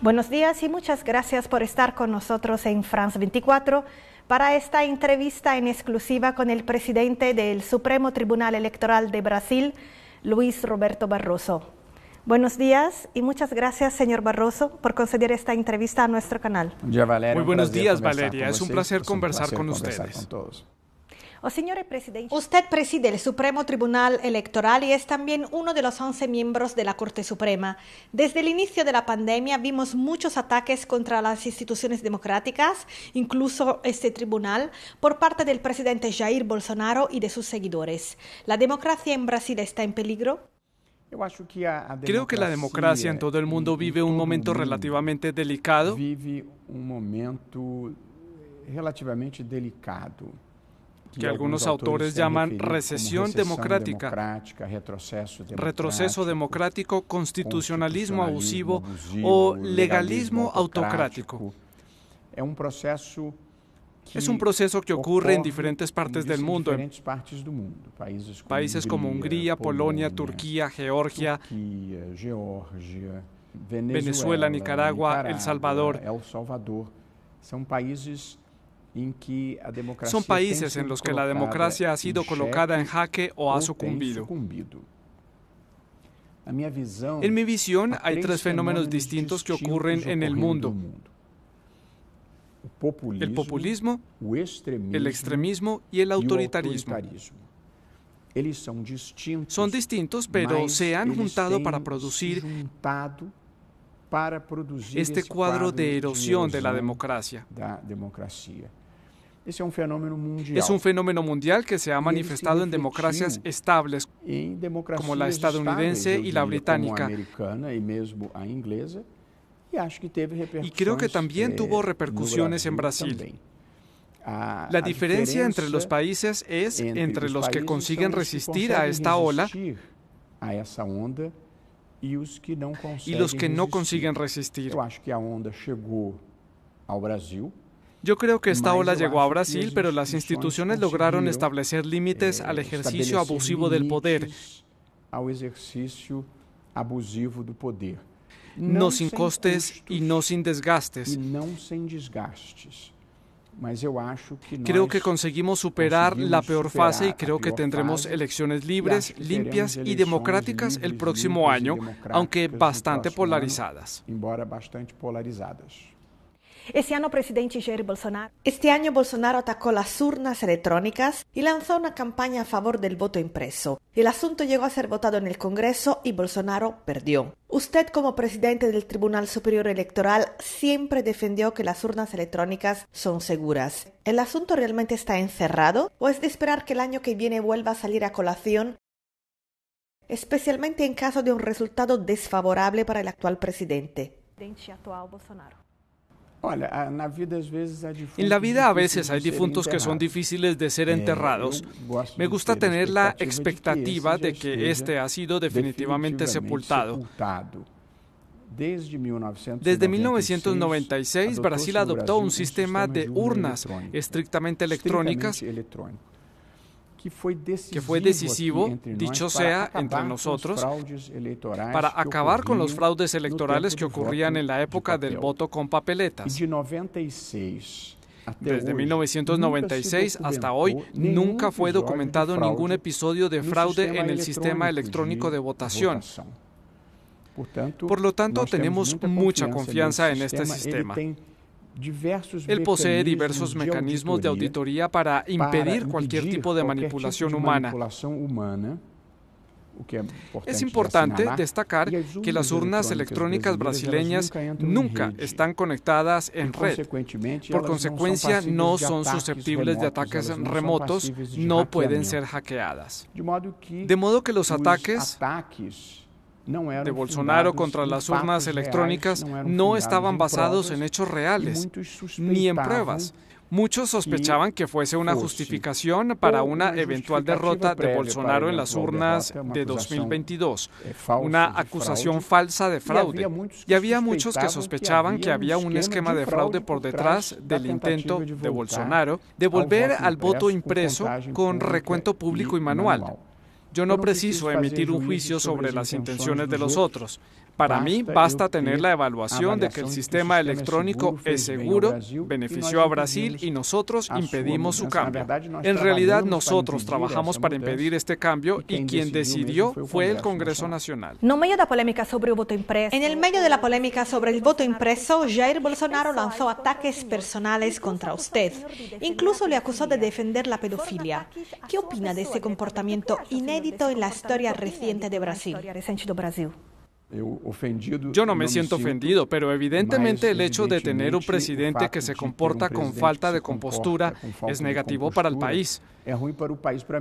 Buenos días y muchas gracias por estar con nosotros en France 24 para esta entrevista en exclusiva con el presidente del Supremo Tribunal Electoral de Brasil, Luis Roberto Barroso. Buenos días y muchas gracias, señor Barroso, por conceder esta entrevista a nuestro canal. Muy buenos días, Valeria. Es un placer conversar con ustedes. Oh, usted preside el Supremo Tribunal Electoral y es también uno de los 11 miembros de la Corte Suprema. Desde el inicio de la pandemia vimos muchos ataques contra las instituciones democráticas, incluso este tribunal, por parte del presidente Jair Bolsonaro y de sus seguidores. ¿La democracia en Brasil está en peligro? Creo que la democracia en todo el mundo vive un momento relativamente delicado. Vive un momento relativamente delicado que algunos autores llaman recesión democrática, retroceso democrático, constitucionalismo abusivo o legalismo autocrático. Es un proceso que ocurre en diferentes partes del mundo, en países como Hungría, Polonia, Turquía, Georgia, Venezuela, Nicaragua, El Salvador. Son países son países en los que la democracia ha sido colocada en jaque o ha sucumbido. En mi visión hay tres fenómenos distintos que ocurren en el mundo. El populismo, el extremismo y el autoritarismo. Son distintos, pero se han juntado para producir este cuadro de erosión de la democracia. Es un fenómeno mundial. Es un fenómeno mundial que se ha manifestado en democracias estables, como la estadounidense y la británica. Y creo que también tuvo repercusiones en Brasil. La diferencia entre los países es entre los que consiguen resistir a esta ola y los que no consiguen resistir. Yo creo que esta ola llegó a Brasil, pero las instituciones lograron establecer límites al ejercicio abusivo del poder. No sin costes y no sin desgastes. Creo que conseguimos superar la peor fase y creo que tendremos elecciones libres, limpias y democráticas el próximo año, aunque bastante polarizadas. Este año, presidente Jair Bolsonaro. Este año Bolsonaro atacó las urnas electrónicas y lanzó una campaña a favor del voto impreso. El asunto llegó a ser votado en el Congreso y Bolsonaro perdió. Usted, como presidente del Tribunal Superior Electoral, siempre defendió que las urnas electrónicas son seguras. ¿El asunto realmente está encerrado o es de esperar que el año que viene vuelva a salir a colación especialmente en caso de un resultado desfavorable para el actual presidente. En la vida a veces hay difuntos que son difíciles de ser enterrados. Me gusta tener la expectativa de que este ha sido definitivamente sepultado. Desde 1996, Brasil adoptó un sistema de urnas estrictamente electrónicas que fue decisivo, dicho sea, entre nosotros, para acabar con los fraudes electorales que ocurrían en la época del voto con papeletas. Desde 1996 hasta hoy nunca fue documentado ningún episodio de fraude en el sistema electrónico de votación. Por lo tanto, tenemos mucha confianza en este sistema. Él posee diversos mecanismos de auditoría para impedir cualquier tipo de manipulación humana. Es importante destacar que las urnas electrónicas brasileñas nunca están conectadas en red. Por consecuencia, no son susceptibles de ataques remotos, no pueden ser hackeadas. De modo que los ataques de Bolsonaro contra las urnas electrónicas no estaban basados en hechos reales ni en pruebas. Muchos sospechaban que fuese una justificación para una eventual derrota de Bolsonaro en las urnas de 2022, una acusación falsa de fraude. Y había muchos que sospechaban que había un esquema de fraude por detrás del intento de Bolsonaro de volver al voto impreso con recuento público y manual. Yo no preciso emitir un juicio sobre las intenciones de los otros. Para mí, basta tener la evaluación de que el sistema electrónico es seguro, benefició a Brasil y nosotros impedimos su cambio. En realidad, nosotros trabajamos para impedir este cambio y quien decidió fue el Congreso Nacional. En el medio de la polémica sobre el voto impreso, Jair Bolsonaro lanzó ataques personales contra usted. Incluso le acusó de defender la pedofilia. ¿Qué opina de ese comportamiento inédito en la historia reciente de Brasil? Yo no me siento ofendido, pero evidentemente el hecho de tener un presidente que se comporta con falta de compostura es negativo para el país.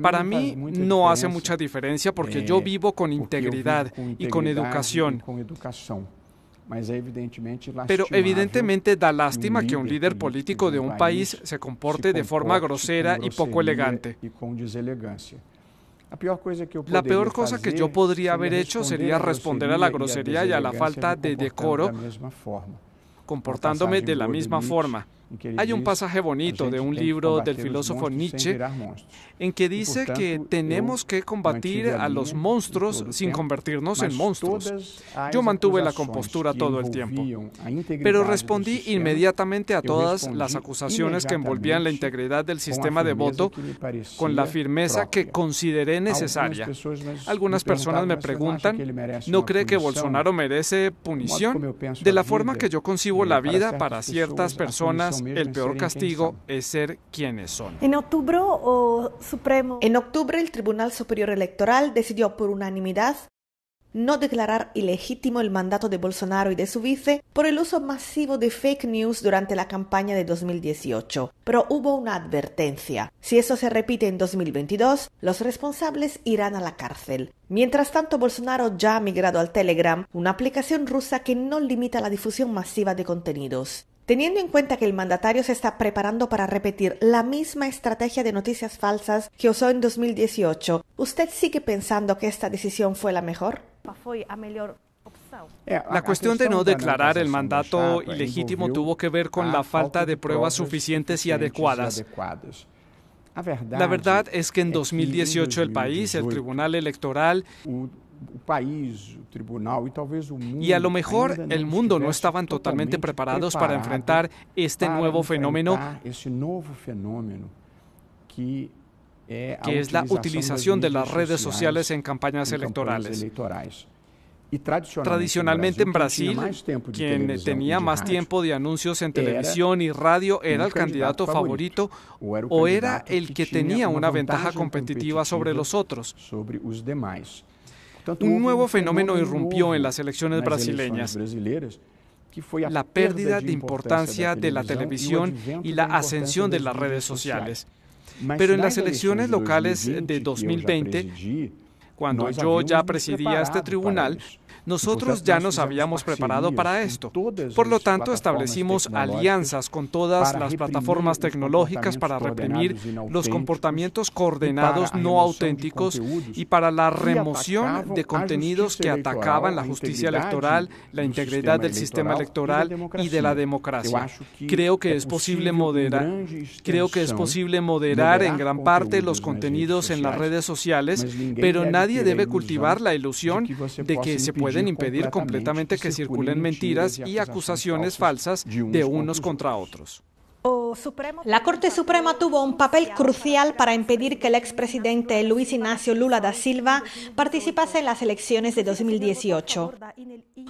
Para mí no hace mucha diferencia porque yo vivo con integridad y con educación. Pero evidentemente da lástima que un líder político de un país se comporte de forma grosera y poco elegante. La peor cosa que yo podría haber hecho sería responder a la grosería y a la falta de decoro comportándome de la misma forma. Hay un pasaje bonito de un libro del filósofo Nietzsche en que dice que tenemos que combatir a los monstruos sin convertirnos en monstruos. Yo mantuve la compostura todo el tiempo, pero respondí inmediatamente a todas las acusaciones que envolvían la integridad del sistema de voto con la firmeza que consideré necesaria. Algunas personas me preguntan, ¿no cree que Bolsonaro merece punición? De la forma que yo concibo la vida para ciertas personas el peor castigo es ser quienes son. En octubre, Supremo. En octubre, el Tribunal Superior Electoral decidió por unanimidad no declarar ilegítimo el mandato de Bolsonaro y de su vice por el uso masivo de fake news durante la campaña de 2018. Pero hubo una advertencia. Si eso se repite en 2022, los responsables irán a la cárcel. Mientras tanto, Bolsonaro ya ha migrado al Telegram, una aplicación rusa que no limita la difusión masiva de contenidos. Teniendo en cuenta que el mandatario se está preparando para repetir la misma estrategia de noticias falsas que usó en 2018, ¿usted sigue pensando que esta decisión fue la mejor? La cuestión de no declarar el mandato ilegítimo tuvo que ver con la falta de pruebas suficientes y adecuadas. La verdad es que en 2018 el país, el Tribunal Electoral y a lo mejor el mundo no estaban totalmente preparados para enfrentar este nuevo fenómeno que es la utilización de las redes sociales en campañas electorales. Tradicionalmente en Brasil, quien tenía más tiempo de anuncios en televisión y radio era el candidato favorito o era el que tenía una ventaja competitiva sobre los otros. Un nuevo fenómeno irrumpió en las elecciones brasileñas. la pérdida de importancia de la televisión y la ascensión de las redes sociales. Pero en las elecciones locales de 2020, cuando yo ya presidía este tribunal, nosotros ya nos habíamos preparado para esto. Por lo tanto, establecimos alianzas con todas las plataformas tecnológicas para reprimir los comportamientos coordenados no auténticos y para la remoción de contenidos que atacaban la justicia electoral, la integridad del sistema electoral y de la democracia. Creo que es posible moderar, creo que es posible moderar en gran parte los contenidos en las redes sociales, pero nadie debe cultivar la ilusión de que se puede impedir completamente que circulen mentiras y acusaciones falsas de unos contra otros. La Corte Suprema tuvo un papel crucial para impedir que el expresidente Luis Ignacio Lula da Silva participase en las elecciones de 2018.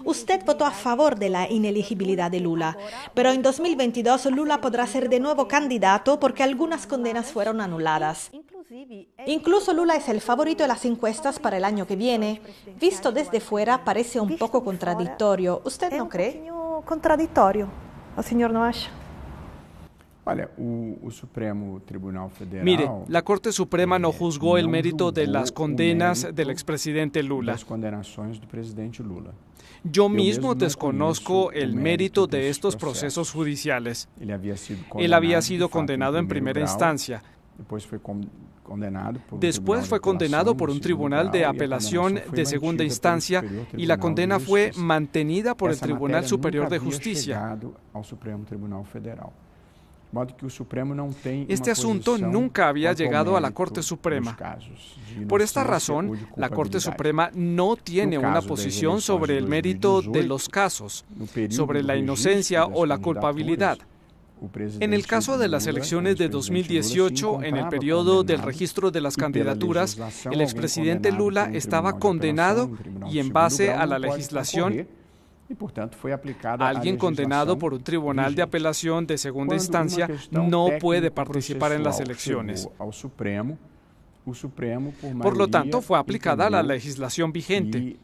Usted votó a favor de la ineligibilidad de Lula, pero en 2022 Lula podrá ser de nuevo candidato porque algunas condenas fueron anuladas. Incluso Lula es el favorito de las encuestas para el año que viene. Visto desde fuera parece un poco contradictorio. ¿Usted no cree? Contradictorio, señor Noash. Mire, la Corte Suprema no juzgó el mérito de las condenas del expresidente Lula. Yo mismo desconozco el mérito de estos procesos judiciales. Él había sido condenado en primera instancia. Después fue condenado por un tribunal de apelación de segunda instancia y la condena fue mantenida por el Tribunal Superior de Justicia. Este asunto nunca había llegado a la Corte Suprema. Por esta razón, la Corte Suprema no tiene una posición sobre el mérito de los casos, sobre la inocencia o la culpabilidad. En el caso de las elecciones de 2018, en el periodo del registro de las candidaturas, el expresidente Lula estaba condenado y en base a la legislación Alguien condenado por un tribunal de apelación de segunda instancia no puede participar en las elecciones. Por lo tanto, fue aplicada la legislación vigente.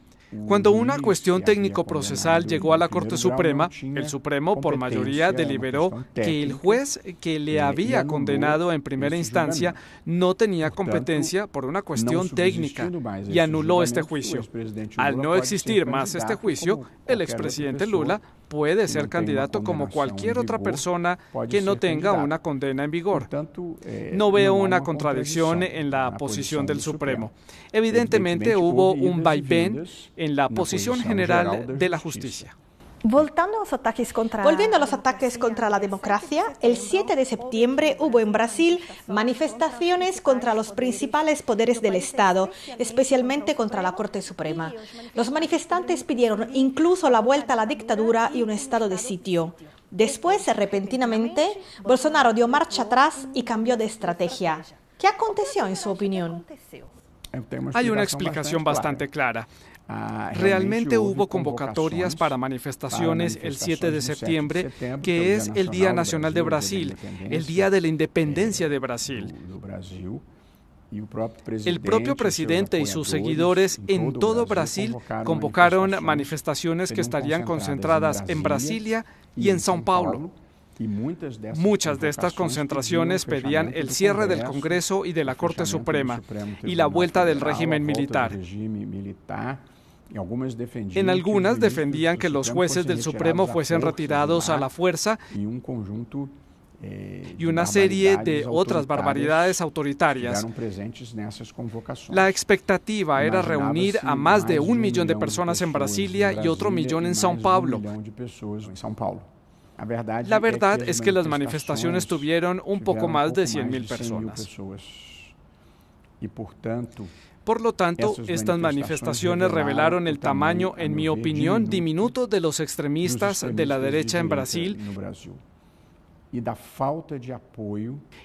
Cuando una cuestión técnico-procesal llegó a la Corte Suprema, el Supremo por mayoría deliberó que el juez que le había condenado en primera instancia no tenía competencia por una cuestión técnica y anuló este juicio. Al no existir más este juicio, el expresidente Lula puede ser candidato como cualquier otra persona que no tenga una condena en vigor. Eh, no veo una contradicción en la posición del Supremo. Evidentemente hubo un vaivén en la posición general de la justicia. Volviendo a los ataques contra la democracia, el 7 de septiembre hubo en Brasil manifestaciones contra los principales poderes del Estado, especialmente contra la Corte Suprema. Los manifestantes pidieron incluso la vuelta a la dictadura y un estado de sitio. Después, repentinamente, Bolsonaro dio marcha atrás y cambió de estrategia. ¿Qué aconteció en su opinión? Hay una explicación bastante clara. Ah, Realmente hubo convocatorias para manifestaciones el 7 de septiembre, que es el Día Nacional de Brasil, el Día de la Independencia de Brasil. El propio presidente y sus seguidores en todo Brasil convocaron manifestaciones que estarían concentradas en Brasilia y en São Paulo. Muchas de estas concentraciones pedían el cierre del Congreso y de la Corte Suprema y la vuelta del régimen militar. En algunas defendían que los jueces del Supremo fuesen retirados a la fuerza eh, y una serie de otras barbaridades autoritarias. La expectativa era reunir a más de un millón de personas en Brasilia y otro millón en São Paulo. La verdad es que las manifestaciones tuvieron un poco más de 100.000 personas. Por lo tanto, estas manifestaciones revelaron el tamaño, en mi opinión, diminuto de los extremistas de la derecha en Brasil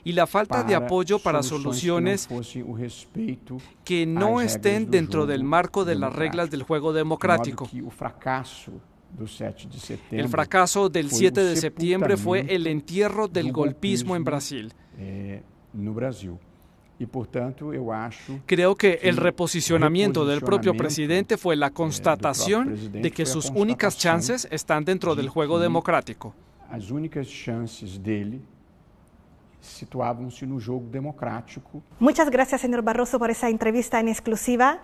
y la falta de apoyo para soluciones que no estén dentro del marco de las reglas del juego democrático. El fracaso del 7 de septiembre fue el entierro del golpismo en Brasil. Eh, Creo que el reposicionamiento del propio presidente fue la constatación de que sus únicas chances están dentro del juego democrático. As únicas chances dele situavam-se no jogo democrático. Muchas gracias, señor Barroso, por esa entrevista en exclusiva.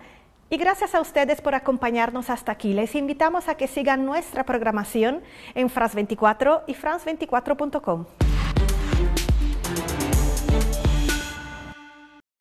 Y gracias a ustedes por acompañarnos hasta aquí. Les invitamos a que sigan nuestra programación en France24 y France24.com.